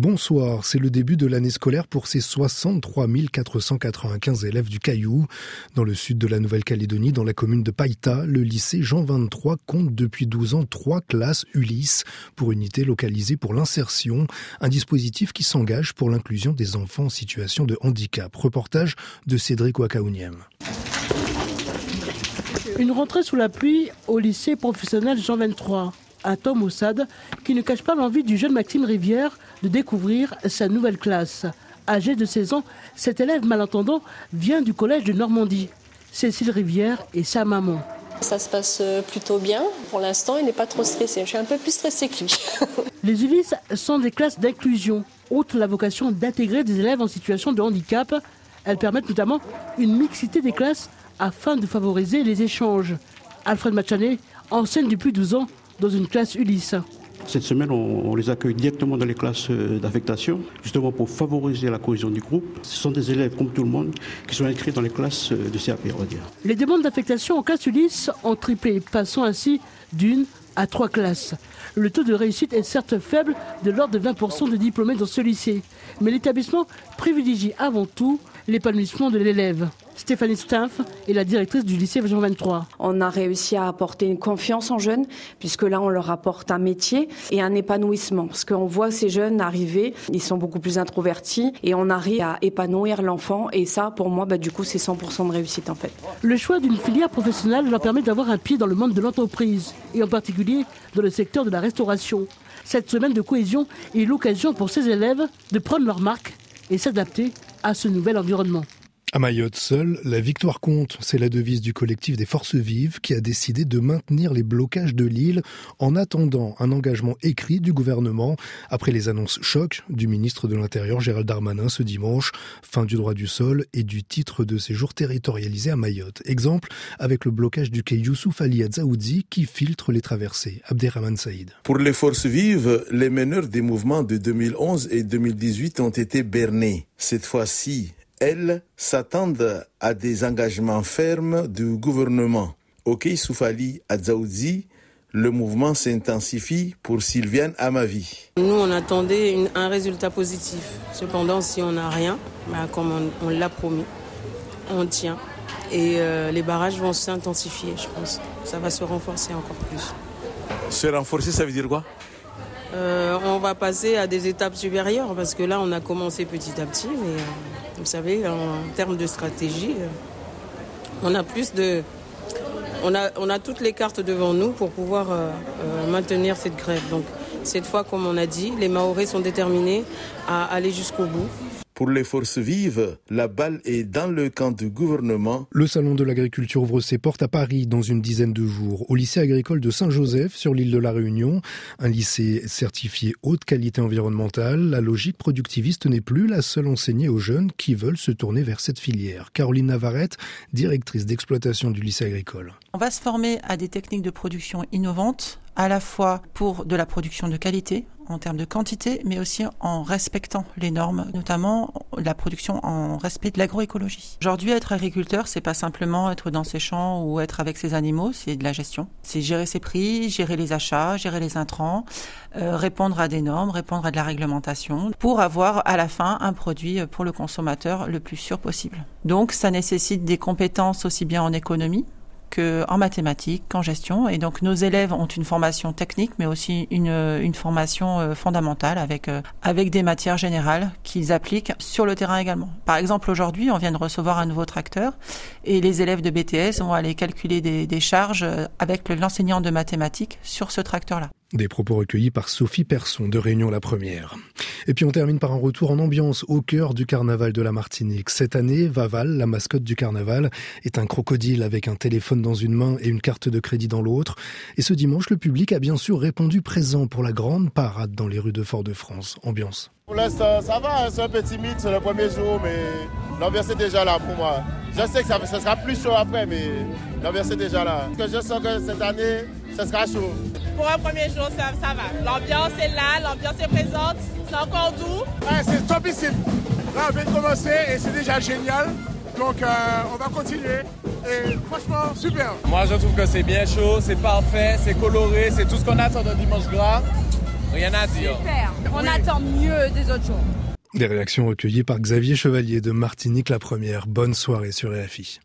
Bonsoir, c'est le début de l'année scolaire pour ces 63 495 élèves du Caillou. Dans le sud de la Nouvelle-Calédonie, dans la commune de Païta, le lycée Jean 23 compte depuis 12 ans trois classes Ulysse pour unité localisée pour l'insertion, un dispositif qui s'engage pour l'inclusion des enfants en situation de handicap. Reportage de Cédric Wakaouniem. Une rentrée sous la pluie au lycée professionnel Jean 23 un Tom Ossad qui ne cache pas l'envie du jeune Maxime Rivière de découvrir sa nouvelle classe. Âgé de 16 ans, cet élève malentendant vient du collège de Normandie. Cécile Rivière et sa maman. Ça se passe euh, plutôt bien. Pour l'instant, il n'est pas trop stressé. Je suis un peu plus stressée que lui. Les Ulysse sont des classes d'inclusion. Outre la vocation d'intégrer des élèves en situation de handicap, elles permettent notamment une mixité des classes afin de favoriser les échanges. Alfred Machané enseigne depuis 12 ans dans une classe Ulysse. Cette semaine, on, les accueille directement dans les classes euh, d'affectation, justement pour favoriser la cohésion du groupe. Ce sont des élèves, comme tout le monde, qui sont inscrits dans les classes euh, de CAP, on va dire. Les demandes d'affectation en classe Ulysse ont triplé, passant ainsi d'une à trois classes. Le taux de réussite est certes faible, de l'ordre de 20% de diplômés dans ce lycée, mais l'établissement privilégie avant tout l'épanouissement de l'élève. Stéphanie Staff est la directrice du lycée Jean 23. On a réussi à apporter une confiance en jeunes, puisque là, on leur apporte un métier et un épanouissement. Parce qu'on voit ces jeunes arriver, ils sont beaucoup plus introvertis et on arrive à épanouir l'enfant. Et ça, pour moi, bah, du coup, c'est 100% de réussite en fait. Le choix d'une filière professionnelle leur permet d'avoir un pied dans le monde de l'entreprise et en particulier dans le secteur de la restauration. Cette semaine de cohésion est l'occasion pour ces élèves de prendre leur marque et s'adapter à ce nouvel environnement. À Mayotte seule, la victoire compte. C'est la devise du collectif des Forces Vives qui a décidé de maintenir les blocages de l'île en attendant un engagement écrit du gouvernement après les annonces choc du ministre de l'Intérieur Gérald Darmanin ce dimanche, fin du droit du sol et du titre de séjour territorialisé à Mayotte. Exemple avec le blocage du quai Youssouf Ali Adzaoudi qui filtre les traversées. Abderrahman Saïd. Pour les Forces Vives, les meneurs des mouvements de 2011 et 2018 ont été bernés. Cette fois-ci, elles s'attendent à des engagements fermes du gouvernement. Ok, Soufali Adzaoudi, le mouvement s'intensifie pour Sylviane Amavi. Nous, on attendait un résultat positif. Cependant, si on n'a rien, bah, comme on, l'a promis, on tient. Et euh, les barrages vont s'intensifier, je pense. Ça va se renforcer encore plus. Se renforcer, ça veut dire quoi? Euh, On va passer à des étapes supérieures parce que là, on a commencé petit à petit, mais euh, vous savez, en termes de stratégie, euh, on a plus de. On a, on a toutes les cartes devant nous pour pouvoir maintenir cette grève. Donc, cette fois, comme on a dit, les Maoris sont déterminés à aller jusqu'au bout. Pour les forces vives, la balle est dans le camp du gouvernement. Le salon de l'agriculture ouvre ses portes à Paris dans une dizaine de jours. Au lycée agricole de Saint-Joseph, sur l'île de la Réunion, un lycée certifié haute qualité environnementale, la logique productiviste n'est plus la seule enseignée aux jeunes qui veulent se tourner vers cette filière. Caroline Navarrete, directrice d'exploitation du lycée agricole. On va se former à des techniques de production innovantes, à la fois pour de la production de qualité, en termes de quantité, mais aussi en respectant les normes, notamment la production en respect de l'agroécologie. Aujourd'hui, être agriculteur, c'est pas simplement être dans ses champs ou être avec ses animaux, c'est de la gestion. C'est gérer ses prix, gérer les achats, gérer les intrants, euh, répondre à des normes, répondre à de la réglementation, pour avoir à la fin un produit pour le consommateur le plus sûr possible. Donc, ça nécessite des compétences aussi bien en économie, en mathématiques, qu'en gestion. Et donc nos élèves ont une formation technique, mais aussi une, une formation euh, fondamentale avec, euh, avec des matières générales qu'ils appliquent sur le terrain également. Par exemple, aujourd'hui, on vient de recevoir un nouveau tracteur et les élèves de BTS vont aller calculer des, des charges euh, avec l'enseignant de mathématiques sur ce tracteur-là. Des propos recueillis par Sophie Persson de Réunion la Première. Et puis on termine par un retour en ambiance au cœur du carnaval de la Martinique. Cette année, Vaval, la mascotte du carnaval, est un crocodile avec un téléphone dans une main et une carte de crédit dans l'autre. Et ce dimanche, le public a bien sûr répondu présent pour la grande parade dans les rues de Fort-de-France. Ambiance. Pour l'instant, ça va, hein, c'est un peu timide, c'est le premier jour, mais l'ambiance est déjà là pour moi. Je sais que ça, sera plus chaud après, mais l'ambiance est déjà là. Parce que je sens que cette année, ça sera chaud. Pour un premier jour, ça, ça va. L'ambiance est là, l'ambiance est présente, c'est encore doux. Ouais, c'est topissime. Là, on vient de commencer et c'est déjà génial. Donc, euh, on va continuer. Et franchement, super. Moi, je trouve que c'est bien chaud, c'est parfait, c'est coloré, c'est tout ce qu'on attend d'un dimanche gras. Rien à dire. Super. On attend mieux des autres jours. Des réactions recueillies par Xavier Chevalier de Martinique la première. Bonne soirée sur RFI.